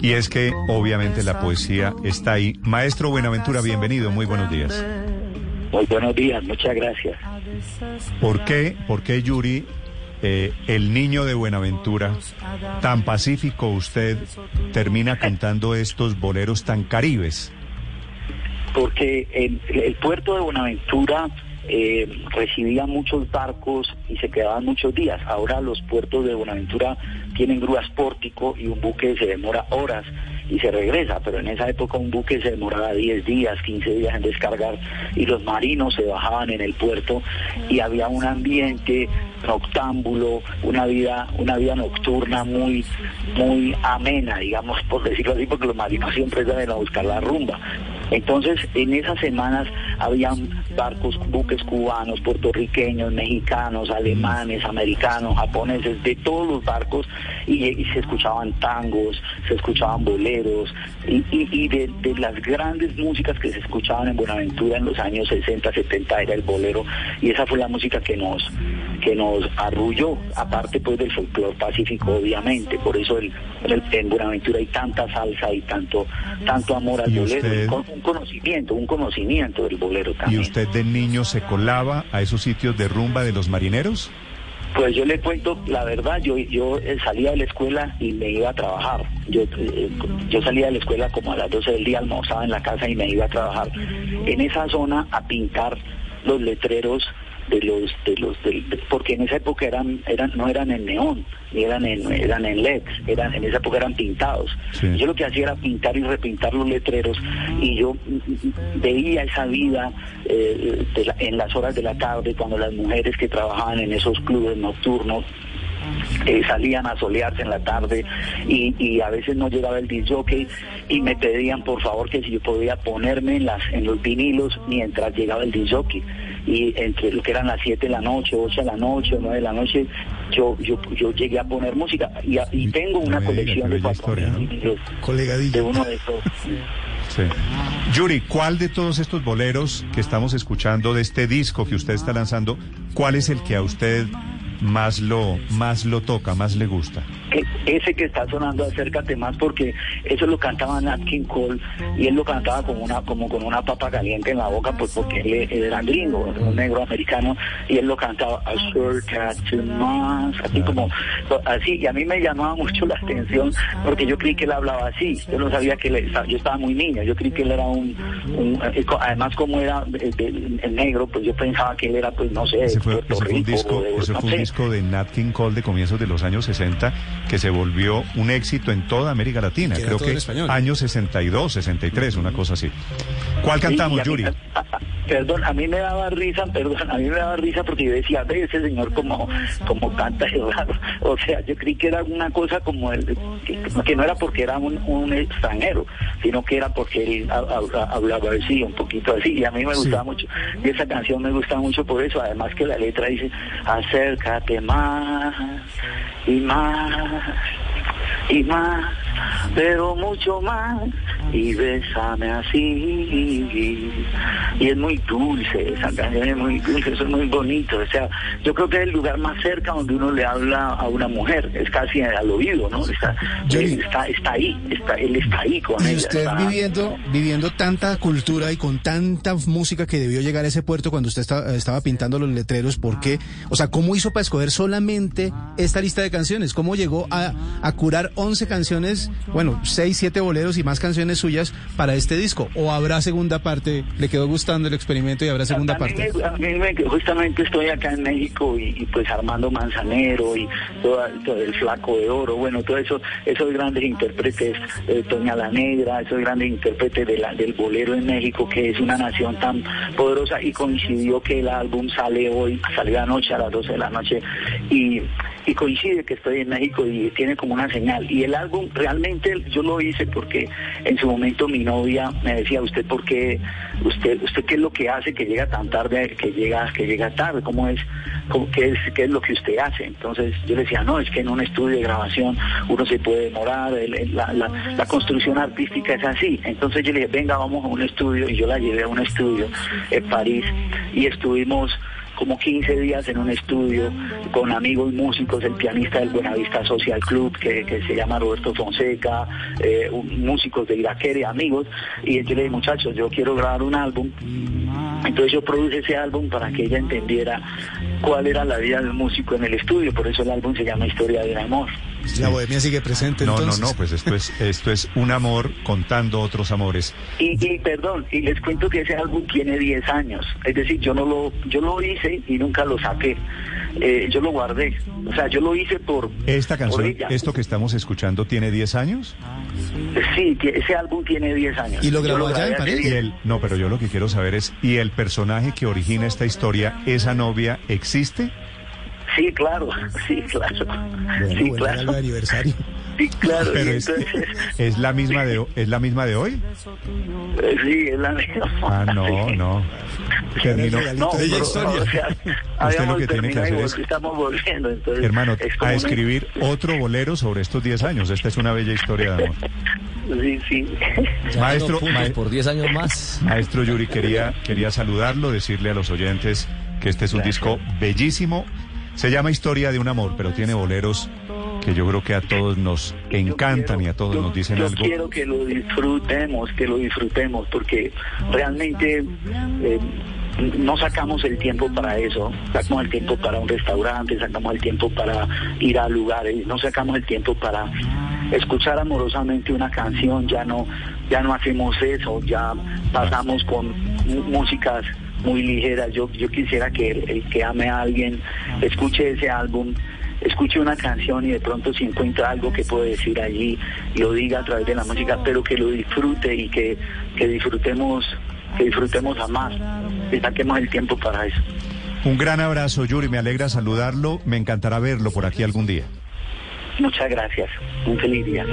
Y es que obviamente la poesía está ahí. Maestro Buenaventura, bienvenido, muy buenos días. Muy buenos días, muchas gracias. ¿Por qué, por qué Yuri, eh, el niño de Buenaventura, tan pacífico usted, termina cantando estos boleros tan caribes? Porque el, el puerto de Buenaventura eh, recibía muchos barcos y se quedaban muchos días. Ahora los puertos de Buenaventura tienen grúas pórtico y un buque se demora horas y se regresa, pero en esa época un buque se demoraba 10 días, 15 días en descargar y los marinos se bajaban en el puerto y había un ambiente noctámbulo, una vida, una vida nocturna muy, muy amena, digamos, por decirlo así, porque los marinos siempre salen a buscar la rumba. Entonces, en esas semanas habían barcos, buques cubanos, puertorriqueños, mexicanos, alemanes, americanos, japoneses, de todos los barcos, y, se escuchaban tangos, se escuchaban boleros, y, de, las grandes músicas que se escuchaban en Buenaventura en los años 60, 70 era el bolero, y esa fue la música que nos que nos arrulló, aparte pues del folclore pacífico obviamente, por eso el, en Buenaventura hay tanta salsa y tanto tanto amor al bolero, un conocimiento, un conocimiento del bolero también. ¿Y usted de niño se colaba a esos sitios de rumba de los marineros? Pues yo le cuento la verdad, yo yo eh, salía de la escuela y me iba a trabajar. Yo eh, yo salía de la escuela como a las 12 del día, almorzaba en la casa y me iba a trabajar en esa zona a pintar los letreros de los de los porque en esa época eran eran no eran en neón eran en eran en leds eran en esa época eran pintados. Yo lo que hacía era pintar y repintar los letreros y yo veía esa vida eh, en las horas de la tarde cuando las mujeres que trabajaban en esos clubes nocturnos eh, salían a solearse en la tarde y, y, a veces no llegaba el disc y me pedían por favor que si yo podía ponerme en las en los vinilos mientras llegaba el disc y entre lo que eran las 7 de la noche, 8 de la noche, 9 de la noche, yo yo yo llegué a poner música y, y tengo una colección de cuatro de uno de esos. Sí. Yuri, ¿cuál de todos estos boleros que estamos escuchando de este disco que usted está lanzando, cuál es el que a usted más lo, más lo toca, más le gusta? E, ese que está sonando acércate más porque eso lo cantaba Nat King Cole y él lo cantaba como una como con una papa caliente en la boca pues porque él, era gringo un negro americano y él lo cantaba acércate más así como así y a mí me llamaba mucho la atención porque yo creí que él hablaba así yo no sabía que él, yo estaba muy niño yo creí que él era un, eh, además como era el, negro pues yo pensaba que él era pues no sé ese fue, un disco ese fue un disco de Nat King Cole de comienzos de los años 60 que se volvió un éxito en toda América Latina. Creo que años 62, 63, una cosa así. ¿Cuál cantamos, Yuri? Perdón, a mí me daba risa, perdón, a mí me daba risa porque yo decía, ve ese señor como, como canta es raro. O sea, yo creí que era una cosa como el, que, no era porque era un, extranjero, sino que era porque él hablaba así, un poquito así. Y a mí me gustaba mucho. Y esa canción me gusta mucho por eso. Además que la letra dice, acércate más y más y más, pero mucho más, y bésame así. Y es muy dulce, esa canción es muy dulce, eso es muy bonito. O sea, yo creo que es el lugar más cerca donde uno le habla a una mujer, es casi al oído, ¿no? Está, está, está ahí, está, él está ahí con y usted viviendo, viviendo tanta cultura y con tanta música que debió llegar a ese puerto cuando usted estaba pintando los letreros, ¿por qué? O sea, ¿cómo hizo para escoger solamente esta lista de canciones? ¿Cómo llegó a, a curar 11 canciones, bueno, 6, 7 boleros y más canciones suyas para este disco? ¿O habrá segunda parte? ¿Le quedó gustando el experimento y habrá segunda parte? justamente estoy acá en México y, pues Armando Manzanero y todo, el Flaco de Oro, bueno, todo eso, esos grandes intérpretes, eh, Toña la Negra, esos grandes intérpretes de la, del bolero en México, que es una nación tan poderosa y coincidió que el álbum sale hoy, salió anoche a las 12 de la noche y y coincide que estoy en México y tiene como una señal. Y el álbum realmente yo lo hice porque en su momento mi novia me decía, ¿usted por qué, usted, usted qué es lo que hace que llega tan tarde, que llega, que llega tarde? ¿Cómo es, qué es, qué es lo que usted hace? Entonces yo le decía, no, es que en un estudio de grabación uno se puede demorar, la, la, construcción artística es así. Entonces yo le dije, venga, vamos a un estudio y yo la llevé a un estudio en París y estuvimos como 15 días en un estudio con amigos músicos, el pianista del Buenavista Social Club, que, se llama Roberto Fonseca, eh, músicos de Iraquere, amigos, y yo le dije, muchachos, yo quiero grabar un álbum. Entonces yo produje ese álbum para que ella entendiera cuál era la vida del músico en el estudio, por eso el álbum se llama Historia de amor. La bohemia sigue presente. No, no, no, pues esto es, esto es un amor contando otros amores. Y, y, perdón, y les cuento que ese álbum tiene 10 años. Es decir, yo no lo, yo lo hice y nunca lo saqué. Eh, yo lo guardé. O sea, yo lo hice por. ¿Esta canción, esto que estamos escuchando, tiene 10 años? Sí, ese álbum tiene 10 años. ¿Y lo grabó allá en París? no, pero yo lo que quiero saber es: ¿y el personaje que origina esta historia, esa novia, existe? Sí, claro, sí, claro. sí, claro. aniversario. Sí, claro. Pero es, es, la misma de es la misma de hoy. Eh, sí, es la misma. Ah, no, no. Termino. No, pero, o sea, Usted lo que tiene que hacer es, estamos volviendo, entonces, hermano, a escribir otro bolero sobre estos 10 años. Esta es una bella historia de amor. Sí, sí. Maestro, por 10 años más. Maestro Yuri, quería, quería saludarlo, decirle a los oyentes que este es un disco bellísimo se llama Historia de un amor, pero tiene boleros que yo creo que a todos nos encantan y a todos nos dicen algo. Yo quiero que lo disfrutemos, que lo disfrutemos, porque realmente eh, no sacamos el tiempo para eso, sacamos el tiempo para un restaurante, sacamos el tiempo para ir a lugares, no sacamos el tiempo para escuchar amorosamente una canción, ya no, ya no hacemos eso, ya pasamos con músicas muy ligera. Yo, yo quisiera que el, que ame a alguien escuche ese álbum, escuche una canción y de pronto si encuentra algo que puede decir allí, lo diga a través de la música, pero que lo disfrute y que, que disfrutemos, que disfrutemos a más, que saquemos el tiempo para eso. Un gran abrazo, Yuri, me alegra saludarlo, me encantará verlo por aquí algún día. Muchas gracias, un feliz día.